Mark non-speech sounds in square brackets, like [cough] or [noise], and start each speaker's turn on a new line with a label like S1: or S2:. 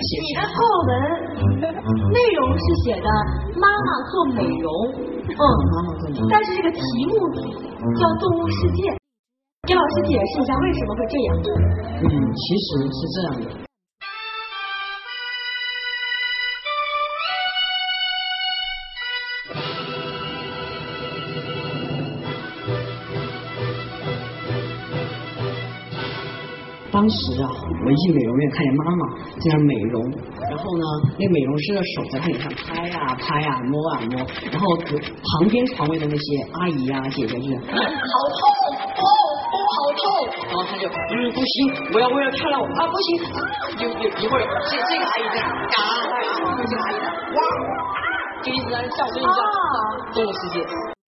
S1: 你的作文内容是写的妈妈做美容，嗯，
S2: 妈妈做美容
S1: 但是这个题目叫动物世界，给老师解释一下为什么会这样？
S2: 嗯，其实是这样的。当时啊，我一进美容院，看见妈妈在那美容，然后呢，那美容师的手在她脸上拍啊、拍啊、摸啊摸，然后旁边床位的那些阿姨啊、姐姐就是 [laughs] 好痛，哦哦好痛，然后她就嗯不行，我要为了漂亮啊不行，啊有有一会儿这这个阿姨在那儿啊啊，这个阿姨在哇，就一直在那叫，所以你知道动物世界。